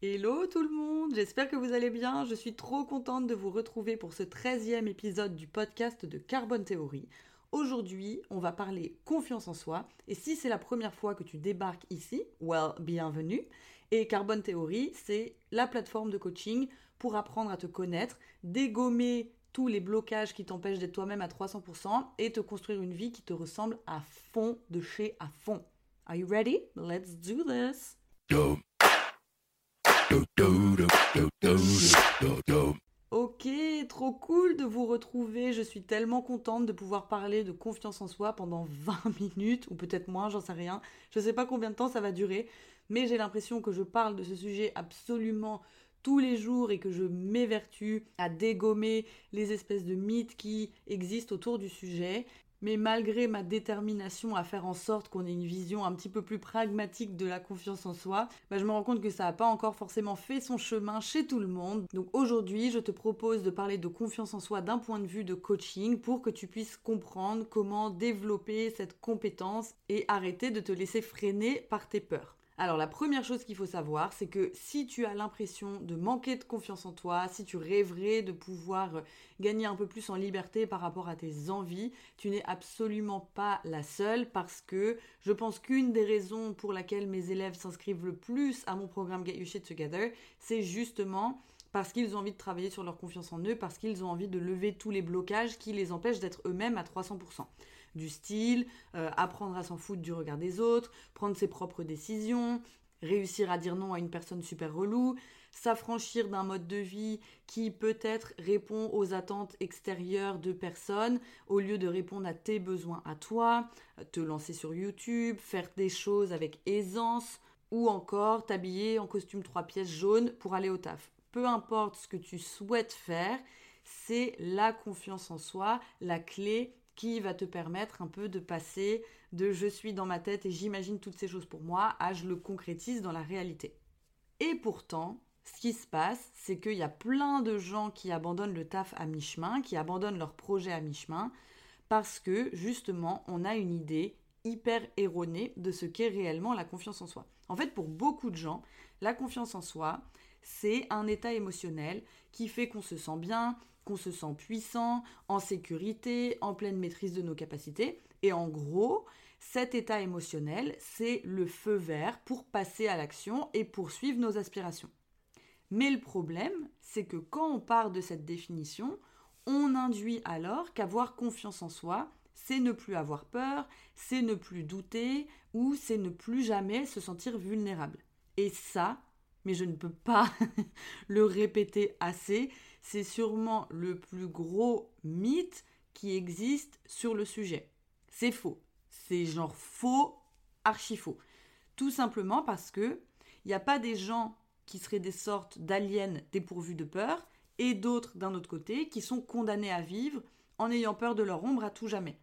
Hello tout le monde, j'espère que vous allez bien. Je suis trop contente de vous retrouver pour ce 13e épisode du podcast de Carbone Théorie. Aujourd'hui, on va parler confiance en soi. Et si c'est la première fois que tu débarques ici, well, bienvenue. Et Carbone Théorie, c'est la plateforme de coaching pour apprendre à te connaître, dégommer tous les blocages qui t'empêchent d'être toi-même à 300% et te construire une vie qui te ressemble à fond de chez à fond. Are you ready? Let's do this. Ok, trop cool de vous retrouver. Je suis tellement contente de pouvoir parler de confiance en soi pendant 20 minutes, ou peut-être moins, j'en sais rien. Je ne sais pas combien de temps ça va durer, mais j'ai l'impression que je parle de ce sujet absolument tous les jours et que je m'évertue à dégommer les espèces de mythes qui existent autour du sujet. Mais malgré ma détermination à faire en sorte qu'on ait une vision un petit peu plus pragmatique de la confiance en soi, bah, je me rends compte que ça n'a pas encore forcément fait son chemin chez tout le monde. Donc aujourd'hui, je te propose de parler de confiance en soi d'un point de vue de coaching pour que tu puisses comprendre comment développer cette compétence et arrêter de te laisser freiner par tes peurs. Alors la première chose qu'il faut savoir, c'est que si tu as l'impression de manquer de confiance en toi, si tu rêverais de pouvoir euh, gagner un peu plus en liberté par rapport à tes envies, tu n'es absolument pas la seule parce que je pense qu'une des raisons pour laquelle mes élèves s'inscrivent le plus à mon programme Get Your Shit Together, c'est justement parce qu'ils ont envie de travailler sur leur confiance en eux, parce qu'ils ont envie de lever tous les blocages qui les empêchent d'être eux-mêmes à 300% du style, euh, apprendre à s'en foutre du regard des autres, prendre ses propres décisions, réussir à dire non à une personne super relou, s'affranchir d'un mode de vie qui peut-être répond aux attentes extérieures de personnes au lieu de répondre à tes besoins à toi, te lancer sur YouTube, faire des choses avec aisance ou encore t'habiller en costume trois pièces jaune pour aller au taf. Peu importe ce que tu souhaites faire, c'est la confiance en soi, la clé qui va te permettre un peu de passer de je suis dans ma tête et j'imagine toutes ces choses pour moi à je le concrétise dans la réalité. Et pourtant, ce qui se passe, c'est qu'il y a plein de gens qui abandonnent le taf à mi-chemin, qui abandonnent leur projet à mi-chemin, parce que justement, on a une idée hyper erronée de ce qu'est réellement la confiance en soi. En fait, pour beaucoup de gens, la confiance en soi, c'est un état émotionnel qui fait qu'on se sent bien, qu'on se sent puissant, en sécurité, en pleine maîtrise de nos capacités. Et en gros, cet état émotionnel, c'est le feu vert pour passer à l'action et poursuivre nos aspirations. Mais le problème, c'est que quand on part de cette définition, on induit alors qu'avoir confiance en soi, c'est ne plus avoir peur, c'est ne plus douter ou c'est ne plus jamais se sentir vulnérable. Et ça, mais je ne peux pas le répéter assez, c'est sûrement le plus gros mythe qui existe sur le sujet. C'est faux. C'est genre faux, archi faux. Tout simplement parce que il n'y a pas des gens qui seraient des sortes d'aliens dépourvus de peur et d'autres d'un autre côté qui sont condamnés à vivre en ayant peur de leur ombre à tout jamais.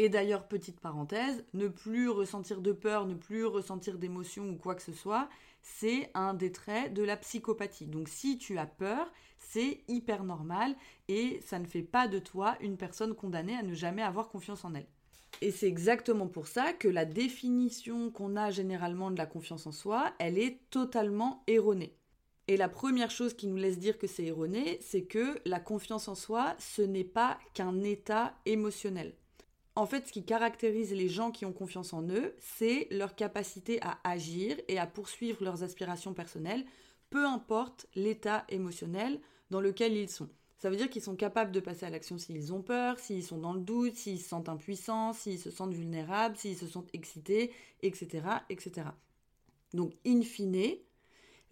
Et d'ailleurs, petite parenthèse, ne plus ressentir de peur, ne plus ressentir d'émotion ou quoi que ce soit, c'est un des traits de la psychopathie. Donc si tu as peur, c'est hyper normal et ça ne fait pas de toi une personne condamnée à ne jamais avoir confiance en elle. Et c'est exactement pour ça que la définition qu'on a généralement de la confiance en soi, elle est totalement erronée. Et la première chose qui nous laisse dire que c'est erroné, c'est que la confiance en soi, ce n'est pas qu'un état émotionnel. En fait, ce qui caractérise les gens qui ont confiance en eux, c'est leur capacité à agir et à poursuivre leurs aspirations personnelles, peu importe l'état émotionnel dans lequel ils sont. Ça veut dire qu'ils sont capables de passer à l'action s'ils ont peur, s'ils sont dans le doute, s'ils se sentent impuissants, s'ils se sentent vulnérables, s'ils se sentent excités, etc., etc. Donc, in fine,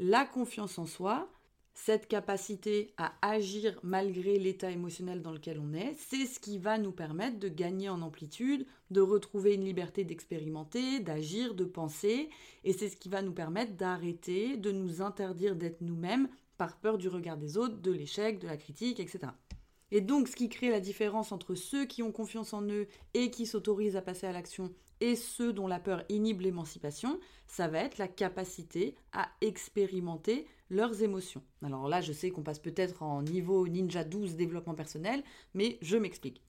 la confiance en soi, cette capacité à agir malgré l'état émotionnel dans lequel on est, c'est ce qui va nous permettre de gagner en amplitude, de retrouver une liberté d'expérimenter, d'agir, de penser, et c'est ce qui va nous permettre d'arrêter, de nous interdire d'être nous-mêmes par peur du regard des autres, de l'échec, de la critique, etc. Et donc, ce qui crée la différence entre ceux qui ont confiance en eux et qui s'autorisent à passer à l'action et ceux dont la peur inhibe l'émancipation, ça va être la capacité à expérimenter leurs émotions. Alors là, je sais qu'on passe peut-être en niveau Ninja 12 développement personnel, mais je m'explique.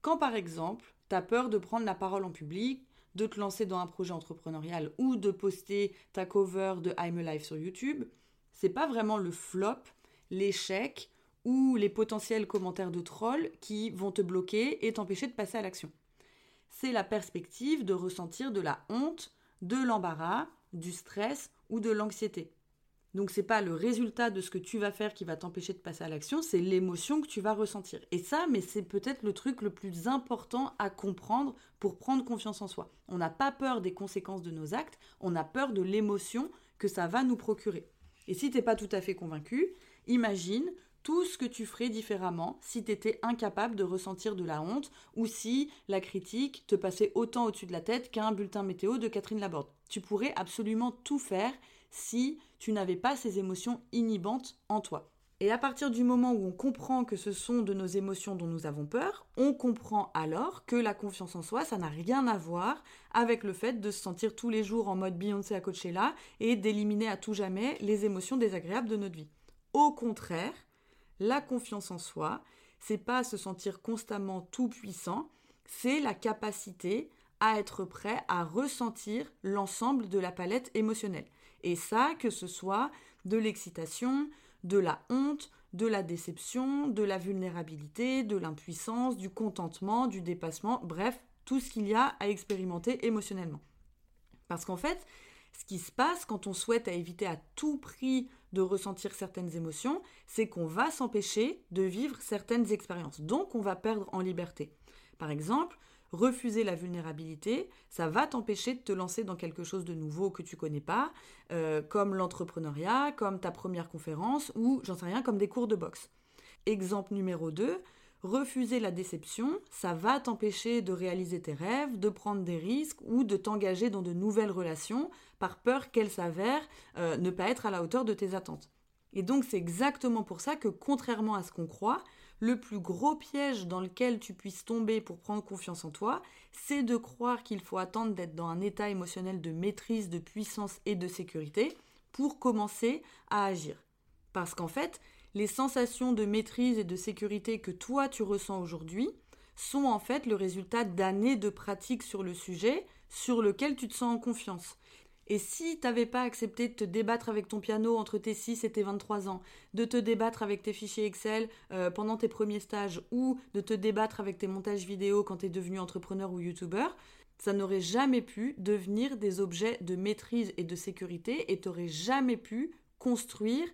Quand par exemple, tu as peur de prendre la parole en public, de te lancer dans un projet entrepreneurial ou de poster ta cover de I'm Alive sur YouTube, c'est pas vraiment le flop, l'échec ou les potentiels commentaires de trolls qui vont te bloquer et t'empêcher de passer à l'action. C'est la perspective de ressentir de la honte, de l'embarras, du stress ou de l'anxiété. Donc c'est pas le résultat de ce que tu vas faire qui va t'empêcher de passer à l'action, c'est l'émotion que tu vas ressentir. Et ça, mais c'est peut-être le truc le plus important à comprendre pour prendre confiance en soi. On n'a pas peur des conséquences de nos actes, on a peur de l'émotion que ça va nous procurer. Et si t'es pas tout à fait convaincu, imagine tout ce que tu ferais différemment si tu étais incapable de ressentir de la honte ou si la critique te passait autant au-dessus de la tête qu'un bulletin météo de Catherine Laborde. Tu pourrais absolument tout faire si tu n'avais pas ces émotions inhibantes en toi. Et à partir du moment où on comprend que ce sont de nos émotions dont nous avons peur, on comprend alors que la confiance en soi, ça n'a rien à voir avec le fait de se sentir tous les jours en mode Beyoncé à Coachella et d'éliminer à tout jamais les émotions désagréables de notre vie. Au contraire, la confiance en soi, c'est pas se sentir constamment tout puissant, c'est la capacité à être prêt à ressentir l'ensemble de la palette émotionnelle. Et ça, que ce soit de l'excitation, de la honte, de la déception, de la vulnérabilité, de l'impuissance, du contentement, du dépassement, bref, tout ce qu'il y a à expérimenter émotionnellement. Parce qu'en fait, ce qui se passe quand on souhaite éviter à tout prix de ressentir certaines émotions, c'est qu'on va s'empêcher de vivre certaines expériences. Donc on va perdre en liberté. Par exemple, refuser la vulnérabilité, ça va t'empêcher de te lancer dans quelque chose de nouveau que tu connais pas, euh, comme l'entrepreneuriat, comme ta première conférence ou, j'en sais rien, comme des cours de boxe. Exemple numéro 2, refuser la déception, ça va t'empêcher de réaliser tes rêves, de prendre des risques ou de t'engager dans de nouvelles relations par peur qu'elles s'avèrent euh, ne pas être à la hauteur de tes attentes. Et donc c'est exactement pour ça que contrairement à ce qu'on croit, le plus gros piège dans lequel tu puisses tomber pour prendre confiance en toi, c'est de croire qu'il faut attendre d'être dans un état émotionnel de maîtrise, de puissance et de sécurité pour commencer à agir. Parce qu'en fait, les sensations de maîtrise et de sécurité que toi tu ressens aujourd'hui sont en fait le résultat d'années de pratique sur le sujet sur lequel tu te sens en confiance. Et si tu n'avais pas accepté de te débattre avec ton piano entre tes 6 et tes 23 ans, de te débattre avec tes fichiers Excel euh, pendant tes premiers stages ou de te débattre avec tes montages vidéo quand tu es devenu entrepreneur ou youtubeur, ça n'aurait jamais pu devenir des objets de maîtrise et de sécurité et tu n'aurais jamais pu construire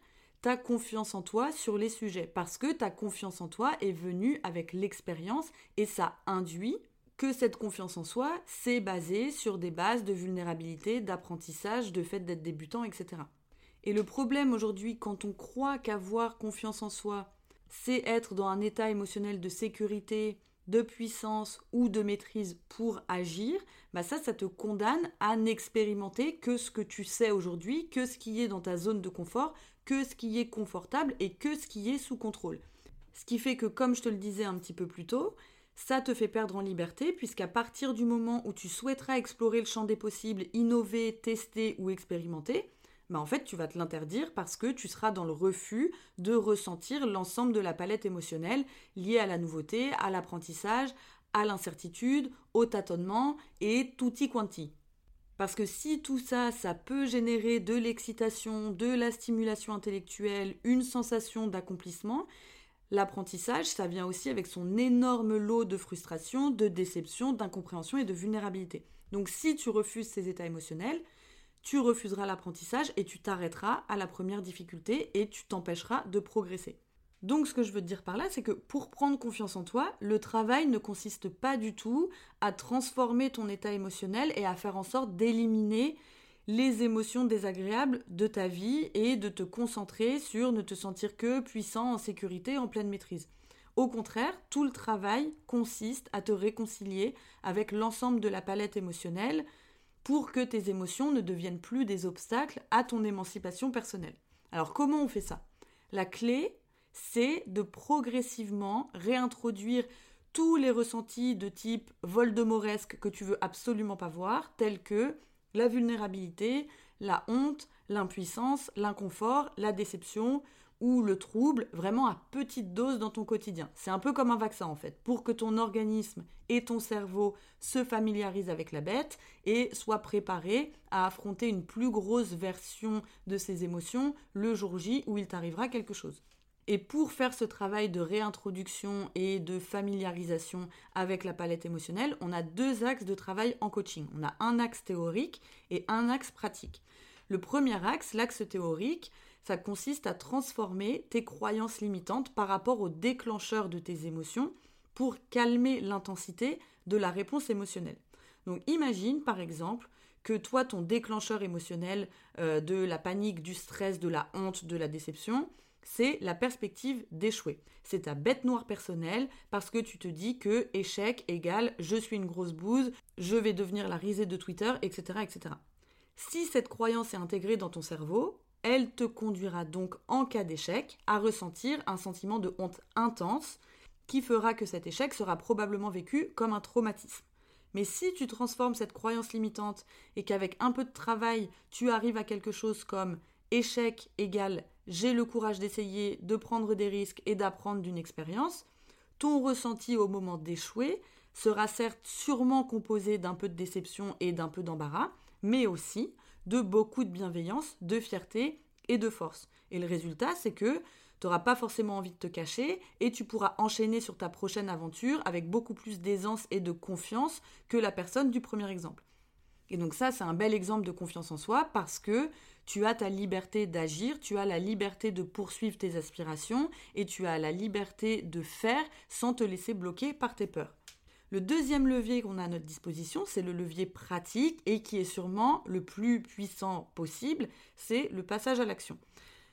ta confiance en toi sur les sujets. Parce que ta confiance en toi est venue avec l'expérience et ça induit que cette confiance en soi, c'est basé sur des bases de vulnérabilité, d'apprentissage, de fait d'être débutant, etc. Et le problème aujourd'hui, quand on croit qu'avoir confiance en soi, c'est être dans un état émotionnel de sécurité, de puissance ou de maîtrise pour agir, bah ça, ça te condamne à n'expérimenter que ce que tu sais aujourd'hui, que ce qui est dans ta zone de confort, que ce qui est confortable et que ce qui est sous contrôle. Ce qui fait que, comme je te le disais un petit peu plus tôt, ça te fait perdre en liberté, puisqu'à partir du moment où tu souhaiteras explorer le champ des possibles, innover, tester ou expérimenter, bah en fait tu vas te l'interdire parce que tu seras dans le refus de ressentir l'ensemble de la palette émotionnelle liée à la nouveauté, à l'apprentissage, à l'incertitude, au tâtonnement et tutti quanti. Parce que si tout ça, ça peut générer de l'excitation, de la stimulation intellectuelle, une sensation d'accomplissement, L'apprentissage, ça vient aussi avec son énorme lot de frustration, de déception, d'incompréhension et de vulnérabilité. Donc si tu refuses ces états émotionnels, tu refuseras l'apprentissage et tu t'arrêteras à la première difficulté et tu t'empêcheras de progresser. Donc ce que je veux te dire par là, c'est que pour prendre confiance en toi, le travail ne consiste pas du tout à transformer ton état émotionnel et à faire en sorte d'éliminer les émotions désagréables de ta vie et de te concentrer sur ne te sentir que puissant, en sécurité, en pleine maîtrise. Au contraire, tout le travail consiste à te réconcilier avec l'ensemble de la palette émotionnelle pour que tes émotions ne deviennent plus des obstacles à ton émancipation personnelle. Alors comment on fait ça? La clé, c'est de progressivement réintroduire tous les ressentis de type voldemoresque que tu veux absolument pas voir, tels que la vulnérabilité, la honte, l'impuissance, l'inconfort, la déception ou le trouble vraiment à petite dose dans ton quotidien. C'est un peu comme un vaccin en fait, pour que ton organisme et ton cerveau se familiarisent avec la bête et soient préparés à affronter une plus grosse version de ces émotions le jour J où il t'arrivera quelque chose. Et pour faire ce travail de réintroduction et de familiarisation avec la palette émotionnelle, on a deux axes de travail en coaching. On a un axe théorique et un axe pratique. Le premier axe, l'axe théorique, ça consiste à transformer tes croyances limitantes par rapport au déclencheur de tes émotions pour calmer l'intensité de la réponse émotionnelle. Donc imagine par exemple que toi, ton déclencheur émotionnel euh, de la panique, du stress, de la honte, de la déception, c'est la perspective d'échouer. C'est ta bête noire personnelle parce que tu te dis que échec égale je suis une grosse bouse, je vais devenir la risée de Twitter, etc., etc. Si cette croyance est intégrée dans ton cerveau, elle te conduira donc en cas d'échec à ressentir un sentiment de honte intense qui fera que cet échec sera probablement vécu comme un traumatisme. Mais si tu transformes cette croyance limitante et qu'avec un peu de travail, tu arrives à quelque chose comme échec égale j'ai le courage d'essayer, de prendre des risques et d'apprendre d'une expérience, ton ressenti au moment d'échouer sera certes sûrement composé d'un peu de déception et d'un peu d'embarras, mais aussi de beaucoup de bienveillance, de fierté et de force. Et le résultat, c'est que tu n'auras pas forcément envie de te cacher et tu pourras enchaîner sur ta prochaine aventure avec beaucoup plus d'aisance et de confiance que la personne du premier exemple. Et donc ça, c'est un bel exemple de confiance en soi parce que tu as ta liberté d'agir, tu as la liberté de poursuivre tes aspirations et tu as la liberté de faire sans te laisser bloquer par tes peurs. Le deuxième levier qu'on a à notre disposition, c'est le levier pratique et qui est sûrement le plus puissant possible, c'est le passage à l'action.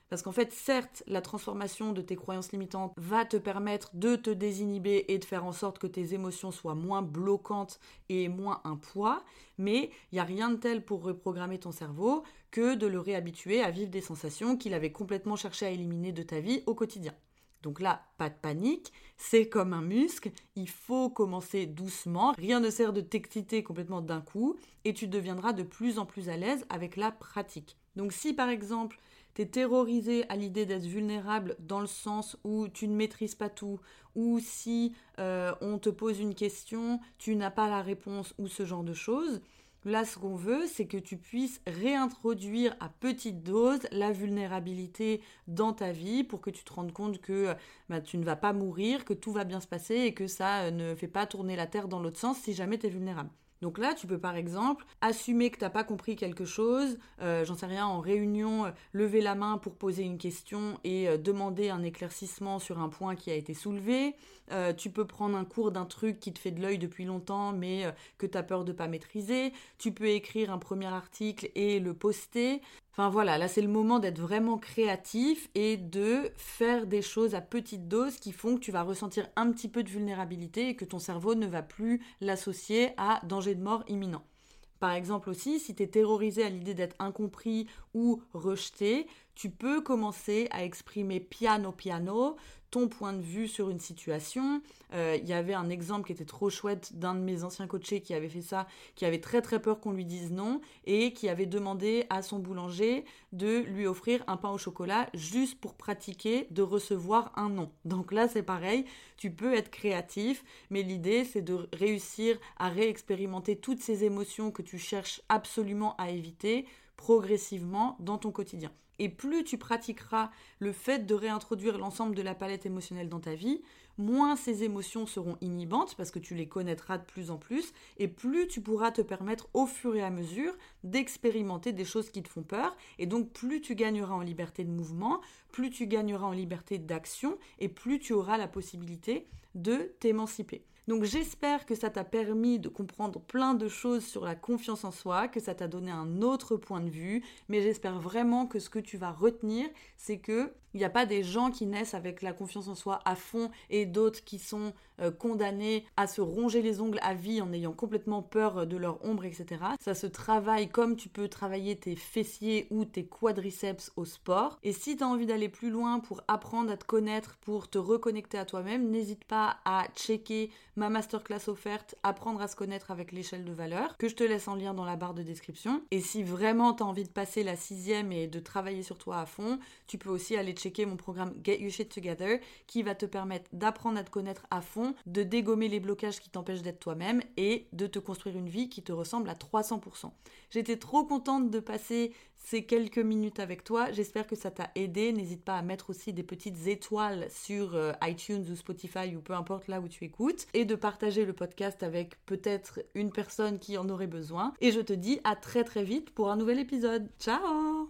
Parce qu'en fait, certes, la transformation de tes croyances limitantes va te permettre de te désinhiber et de faire en sorte que tes émotions soient moins bloquantes et moins un poids, mais il n'y a rien de tel pour reprogrammer ton cerveau que de le réhabituer à vivre des sensations qu'il avait complètement cherché à éliminer de ta vie au quotidien. Donc là, pas de panique, c'est comme un muscle, il faut commencer doucement, rien ne sert de t'exciter complètement d'un coup, et tu deviendras de plus en plus à l'aise avec la pratique. Donc si par exemple T'es terrorisé à l'idée d'être vulnérable dans le sens où tu ne maîtrises pas tout, ou si euh, on te pose une question, tu n'as pas la réponse, ou ce genre de choses. Là, ce qu'on veut, c'est que tu puisses réintroduire à petite dose la vulnérabilité dans ta vie pour que tu te rendes compte que bah, tu ne vas pas mourir, que tout va bien se passer et que ça euh, ne fait pas tourner la Terre dans l'autre sens si jamais tu es vulnérable. Donc là, tu peux par exemple assumer que tu n'as pas compris quelque chose, euh, j'en sais rien, en réunion, euh, lever la main pour poser une question et euh, demander un éclaircissement sur un point qui a été soulevé. tu peux prendre un cours d'un truc qui te fait de l'œil depuis longtemps mais que tu as peur de pas maîtriser. Tu peux écrire un premier article et le poster. Enfin voilà, là c'est le moment d'être vraiment créatif et de faire des choses à petite dose qui font que tu vas ressentir un petit peu de vulnérabilité et que ton cerveau ne va plus l'associer à danger de mort imminent. Par exemple aussi, si tu es terrorisé à l'idée d'être incompris ou rejeté, tu peux commencer à exprimer piano piano ton point de vue sur une situation. Euh, il y avait un exemple qui était trop chouette d'un de mes anciens coachés qui avait fait ça, qui avait très très peur qu'on lui dise non et qui avait demandé à son boulanger de lui offrir un pain au chocolat juste pour pratiquer de recevoir un non. Donc là c'est pareil, tu peux être créatif, mais l'idée c'est de réussir à réexpérimenter toutes ces émotions que tu cherches absolument à éviter progressivement dans ton quotidien. Et plus tu pratiqueras le fait de réintroduire l'ensemble de la palette émotionnelle dans ta vie, moins ces émotions seront inhibantes parce que tu les connaîtras de plus en plus, et plus tu pourras te permettre au fur et à mesure d'expérimenter des choses qui te font peur, et donc plus tu gagneras en liberté de mouvement, plus tu gagneras en liberté d'action, et plus tu auras la possibilité de t'émanciper. Donc j'espère que ça t'a permis de comprendre plein de choses sur la confiance en soi, que ça t'a donné un autre point de vue, mais j'espère vraiment que ce que tu vas retenir, c'est que Il n'y a pas des gens qui naissent avec la confiance en soi à fond et d'autres qui sont euh, condamnés à se ronger les ongles à vie en ayant complètement peur de leur ombre, etc. Ça se travaille comme tu peux travailler tes fessiers ou tes quadriceps au sport. Et si tu as envie d'aller plus loin pour apprendre à te connaître, pour te reconnecter à toi-même, n'hésite pas à checker ma masterclass offerte, apprendre à se connaître avec l'échelle de valeur, que je te laisse en lien dans la barre de description. Et si vraiment tu as envie de passer la sixième et de travailler sur toi à fond, tu peux aussi aller checker mon programme Get Your Shit Together qui va te permettre d'apprendre à te connaître à fond de dégommer les blocages qui t'empêchent d'être toi-même et de te construire une vie qui te ressemble à 300%. J'étais trop contente de passer ces quelques minutes avec toi. J'espère que ça t'a aidé. N'hésite pas à mettre aussi des petites étoiles sur euh, iTunes ou Spotify ou peu importe là où tu écoutes et de partager le podcast avec peut-être une personne qui en aurait besoin. Et je te dis à très très vite pour un nouvel épisode. Ciao